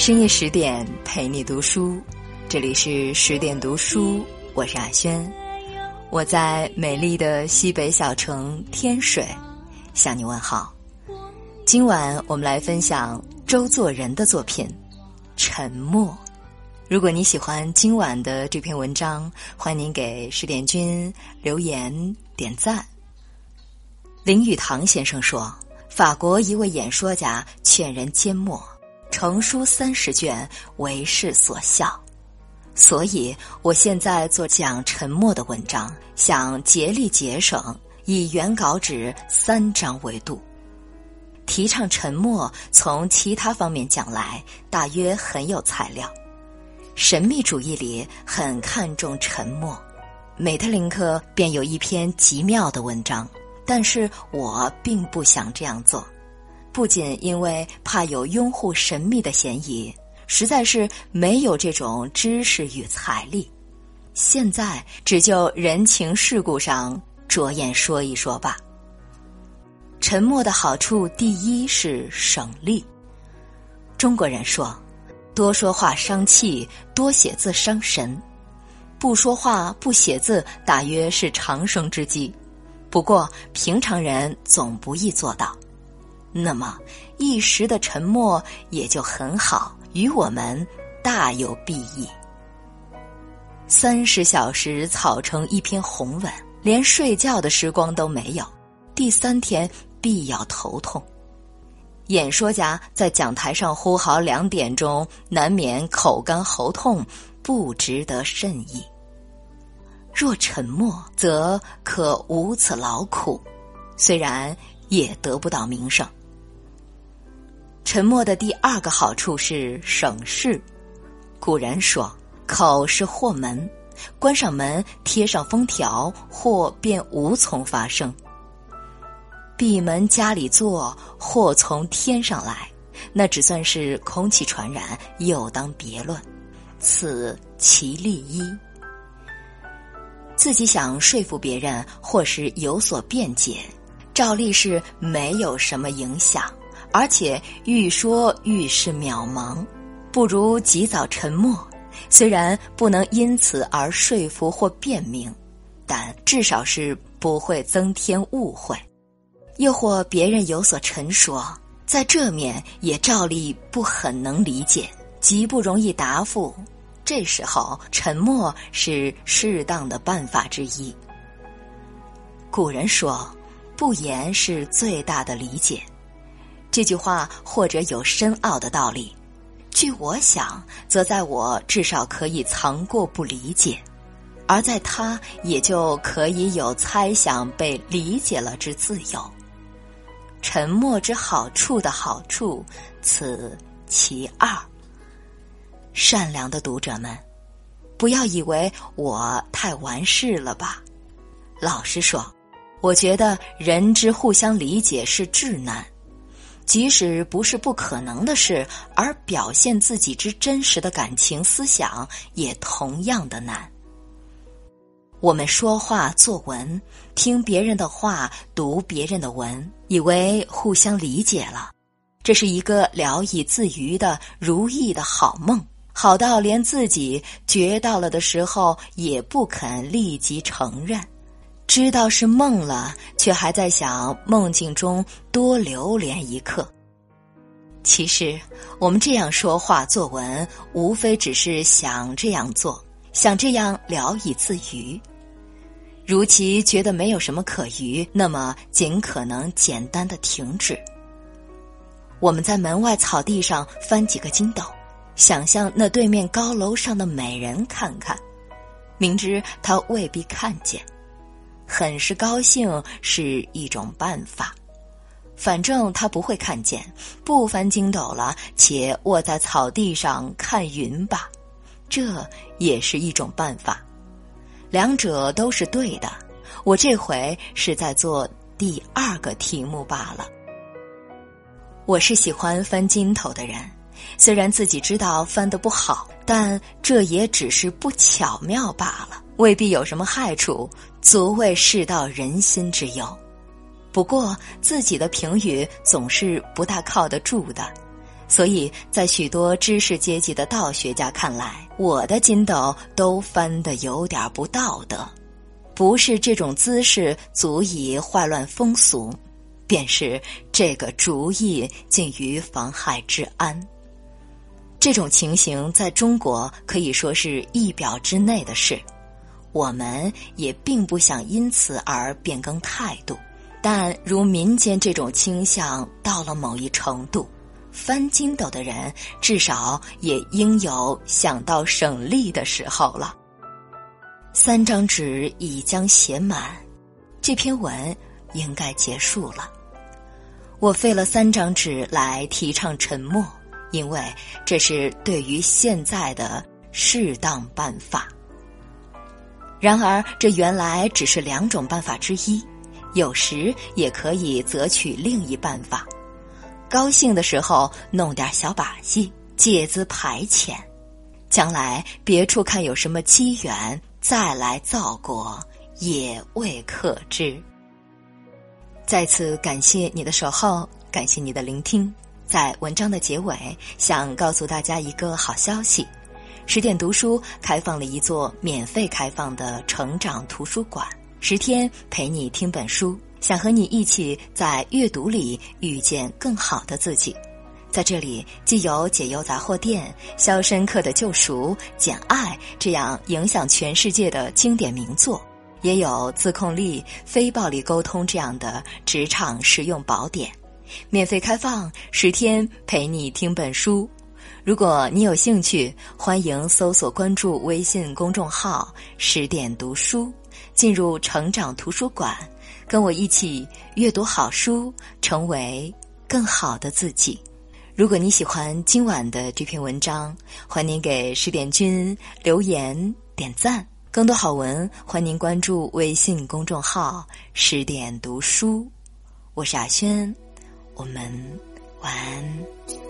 深夜十点陪你读书，这里是十点读书，我是阿轩，我在美丽的西北小城天水向你问好。今晚我们来分享周作人的作品《沉默》。如果你喜欢今晚的这篇文章，欢迎您给十点君留言点赞。林语堂先生说，法国一位演说家劝人缄默。成书三十卷，为世所笑。所以我现在做讲沉默的文章，想竭力节省，以原稿纸三张为度。提倡沉默，从其他方面讲来，大约很有材料。神秘主义里很看重沉默，美特林克便有一篇极妙的文章，但是我并不想这样做。不仅因为怕有拥护神秘的嫌疑，实在是没有这种知识与财力。现在只就人情世故上着眼说一说吧。沉默的好处，第一是省力。中国人说：“多说话伤气，多写字伤神。”不说话不写字，大约是长生之计。不过平常人总不易做到。那么，一时的沉默也就很好，与我们大有裨益。三十小时草成一篇宏文，连睡觉的时光都没有，第三天必要头痛。演说家在讲台上呼号两点钟，难免口干喉痛，不值得甚意。若沉默，则可无此劳苦，虽然也得不到名声。沉默的第二个好处是省事。古人说：“口是祸门，关上门，贴上封条，祸便无从发生。闭门家里坐，祸从天上来，那只算是空气传染，又当别论。此其利一。自己想说服别人，或是有所辩解，照例是没有什么影响。”而且愈说愈是渺茫，不如及早沉默。虽然不能因此而说服或辩明，但至少是不会增添误会。又或别人有所陈说，在这面也照例不很能理解，极不容易答复。这时候沉默是适当的办法之一。古人说：“不言是最大的理解。”这句话或者有深奥的道理，据我想，则在我至少可以藏过不理解，而在他也就可以有猜想被理解了之自由。沉默之好处的好处，此其二。善良的读者们，不要以为我太完事了吧。老实说，我觉得人之互相理解是至难。即使不是不可能的事，而表现自己之真实的感情思想，也同样的难。我们说话作文，听别人的话，读别人的文，以为互相理解了，这是一个聊以自娱的如意的好梦，好到连自己觉到了的时候，也不肯立即承认。知道是梦了，却还在想梦境中多留连一刻。其实，我们这样说话作文，无非只是想这样做，想这样聊以自娱。如其觉得没有什么可娱，那么尽可能简单的停止。我们在门外草地上翻几个筋斗，想象那对面高楼上的美人看看，明知他未必看见。很是高兴是一种办法，反正他不会看见，不翻筋斗了，且卧在草地上看云吧，这也是一种办法。两者都是对的，我这回是在做第二个题目罢了。我是喜欢翻筋头的人，虽然自己知道翻得不好，但这也只是不巧妙罢了。未必有什么害处，足为世道人心之忧。不过自己的评语总是不大靠得住的，所以在许多知识阶级的道学家看来，我的筋斗都翻得有点不道德。不是这种姿势足以坏乱风俗，便是这个主意近于妨害治安。这种情形在中国可以说是意表之内的事，我们也并不想因此而变更态度。但如民间这种倾向到了某一程度，翻筋斗的人至少也应有想到省力的时候了。三张纸已将写满，这篇文应该结束了。我费了三张纸来提倡沉默，因为这是对于现在的适当办法。然而，这原来只是两种办法之一，有时也可以择取另一办法。高兴的时候弄点小把戏，借资排遣；将来别处看有什么机缘。再来造过，也未可知。再次感谢你的守候，感谢你的聆听。在文章的结尾，想告诉大家一个好消息：十点读书开放了一座免费开放的成长图书馆，十天陪你听本书，想和你一起在阅读里遇见更好的自己。在这里，既有解忧杂货店、肖申克的救赎、简爱这样影响全世界的经典名作，也有自控力、非暴力沟通这样的职场实用宝典，免费开放十天陪你听本书。如果你有兴趣，欢迎搜索关注微信公众号“十点读书”，进入成长图书馆，跟我一起阅读好书，成为更好的自己。如果你喜欢今晚的这篇文章，欢迎给十点君留言点赞。更多好文，欢迎关注微信公众号“十点读书”。我是阿轩，我们晚安。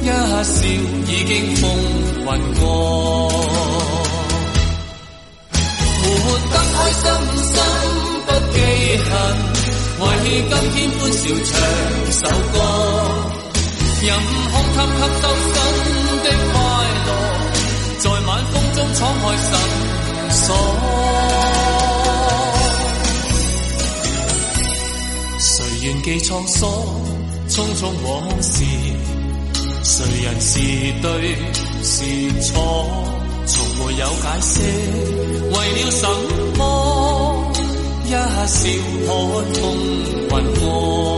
一笑已经风云过，活得开心心不记恨，为今天欢笑唱首歌，任空吸吸收新的快乐，在晚风中敞开心锁，谁愿记沧桑，匆匆往事。谁人是对是错，从没有解释，为了什么？一笑看风云过。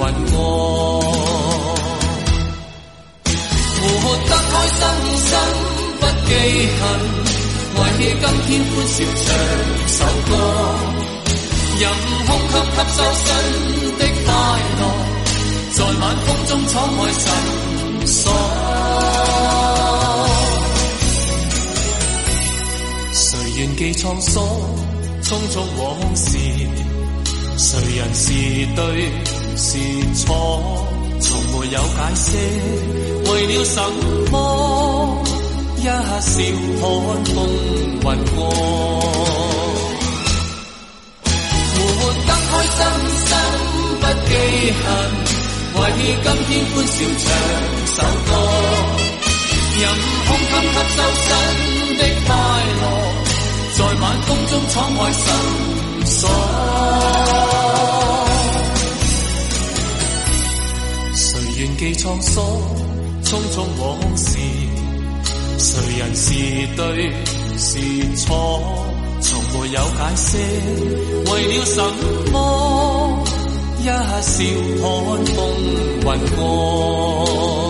云过，活得开心心不记恨，为今天欢笑唱首歌，任空吸吸收新的快乐，在晚风中敞开心锁。谁愿记沧桑，匆匆往事，谁人是对是错，从没有解释，为了什么？一笑看风云过，活得开心心不记恨，为今天欢笑唱首歌，任空襟吸收新的快乐，在晚风中敞开心锁。谁愿记沧桑，匆匆往事。谁人是对是错，从没有解释，为了什么？一笑看风云过。